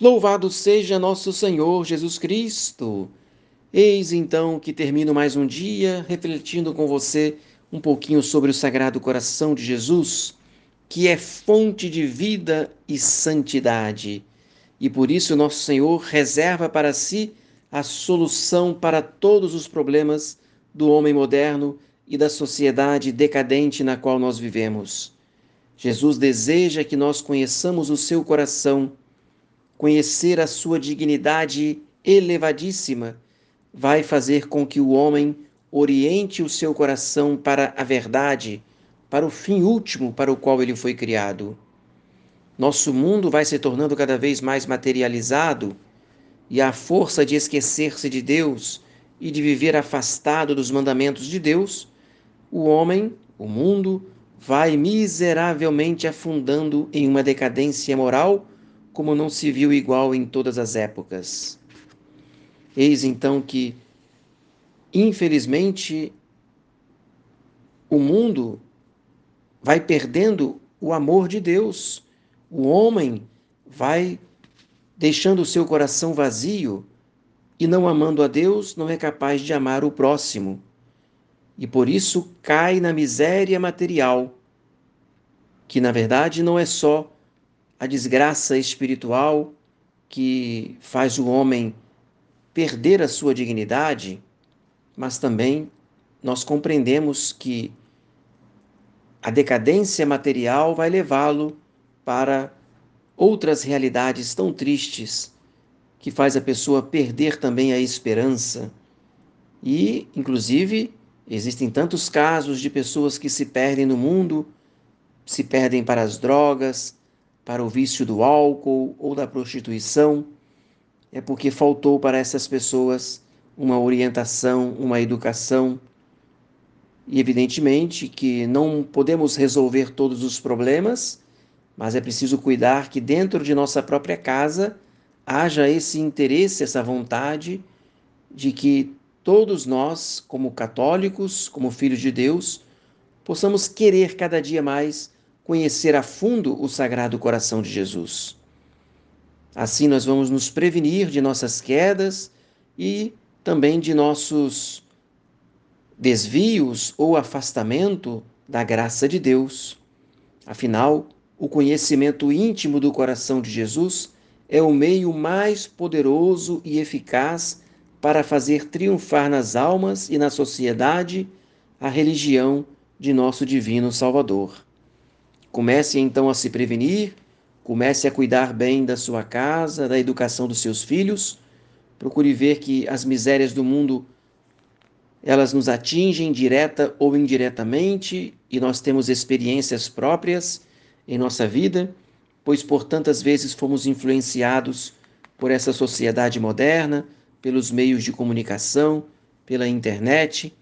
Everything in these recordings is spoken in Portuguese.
Louvado seja nosso Senhor Jesus Cristo! Eis então que termino mais um dia refletindo com você um pouquinho sobre o Sagrado Coração de Jesus, que é fonte de vida e santidade. E por isso nosso Senhor reserva para si a solução para todos os problemas do homem moderno e da sociedade decadente na qual nós vivemos. Jesus deseja que nós conheçamos o seu coração, conhecer a sua dignidade elevadíssima, vai fazer com que o homem oriente o seu coração para a verdade, para o fim último para o qual ele foi criado. Nosso mundo vai se tornando cada vez mais materializado e a força de esquecer-se de Deus e de viver afastado dos mandamentos de Deus o homem, o mundo, vai miseravelmente afundando em uma decadência moral como não se viu igual em todas as épocas. Eis então que, infelizmente, o mundo vai perdendo o amor de Deus. O homem vai deixando o seu coração vazio e, não amando a Deus, não é capaz de amar o próximo e por isso cai na miséria material, que na verdade não é só a desgraça espiritual que faz o homem perder a sua dignidade, mas também nós compreendemos que a decadência material vai levá-lo para outras realidades tão tristes que faz a pessoa perder também a esperança. E, inclusive, Existem tantos casos de pessoas que se perdem no mundo, se perdem para as drogas, para o vício do álcool ou da prostituição. É porque faltou para essas pessoas uma orientação, uma educação. E evidentemente que não podemos resolver todos os problemas, mas é preciso cuidar que dentro de nossa própria casa haja esse interesse, essa vontade de que todos nós, como católicos, como filhos de Deus, possamos querer cada dia mais conhecer a fundo o Sagrado Coração de Jesus. Assim, nós vamos nos prevenir de nossas quedas e também de nossos desvios ou afastamento da graça de Deus. Afinal, o conhecimento íntimo do coração de Jesus é o meio mais poderoso e eficaz para fazer triunfar nas almas e na sociedade a religião de nosso divino Salvador. Comece então a se prevenir, comece a cuidar bem da sua casa, da educação dos seus filhos. Procure ver que as misérias do mundo elas nos atingem direta ou indiretamente e nós temos experiências próprias em nossa vida, pois por tantas vezes fomos influenciados por essa sociedade moderna, pelos meios de comunicação, pela internet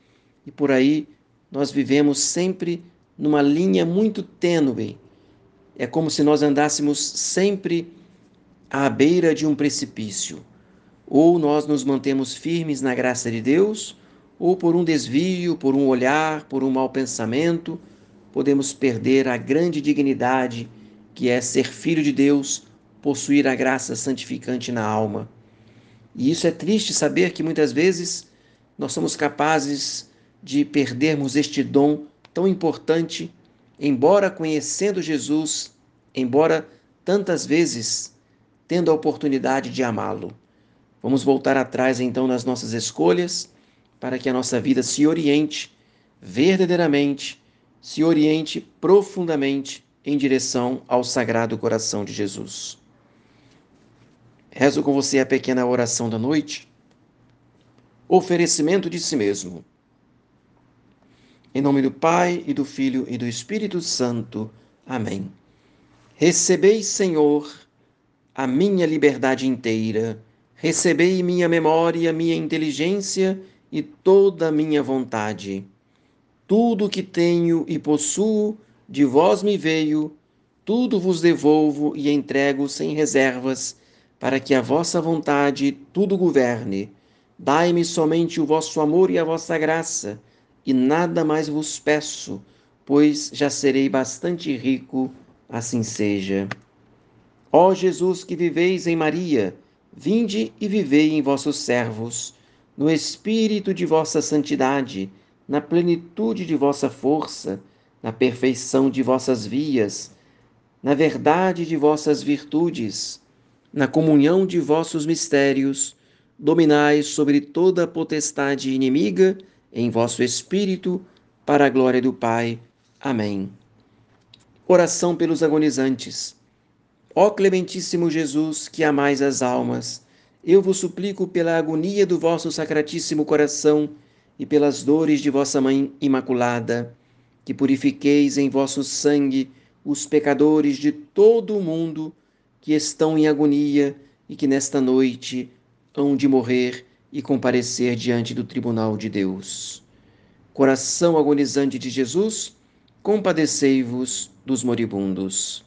e por aí nós vivemos sempre numa linha muito tênue. É como se nós andássemos sempre à beira de um precipício. Ou nós nos mantemos firmes na graça de Deus, ou por um desvio, por um olhar, por um mau pensamento, podemos perder a grande dignidade que é ser filho de Deus, possuir a graça santificante na alma. E isso é triste saber que muitas vezes nós somos capazes de perdermos este dom tão importante, embora conhecendo Jesus, embora tantas vezes tendo a oportunidade de amá-lo. Vamos voltar atrás então nas nossas escolhas para que a nossa vida se oriente verdadeiramente, se oriente profundamente em direção ao Sagrado Coração de Jesus. Rezo com você a pequena oração da noite. Oferecimento de si mesmo. Em nome do Pai, e do Filho e do Espírito Santo. Amém. Recebei, Senhor, a minha liberdade inteira. Recebei minha memória, minha inteligência e toda a minha vontade. Tudo que tenho e possuo de vós me veio, tudo vos devolvo e entrego sem reservas para que a vossa vontade tudo governe. Dai-me somente o vosso amor e a vossa graça, e nada mais vos peço, pois já serei bastante rico, assim seja. Ó Jesus que viveis em Maria, vinde e vivei em vossos servos, no espírito de vossa santidade, na plenitude de vossa força, na perfeição de vossas vias, na verdade de vossas virtudes, na comunhão de vossos mistérios, dominai sobre toda a potestade inimiga em vosso espírito, para a glória do Pai. Amém. Oração pelos agonizantes. Ó clementíssimo Jesus, que amais as almas, eu vos suplico pela agonia do vosso sacratíssimo coração e pelas dores de vossa Mãe Imaculada, que purifiqueis em vosso sangue os pecadores de todo o mundo que estão em agonia e que nesta noite hão de morrer e comparecer diante do tribunal de Deus. Coração agonizante de Jesus, compadecei-vos dos moribundos.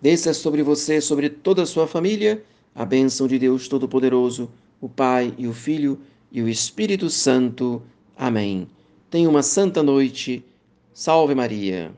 Desça sobre você, sobre toda a sua família, a bênção de Deus Todo-Poderoso, o Pai e o Filho e o Espírito Santo. Amém. Tenha uma santa noite. Salve Maria.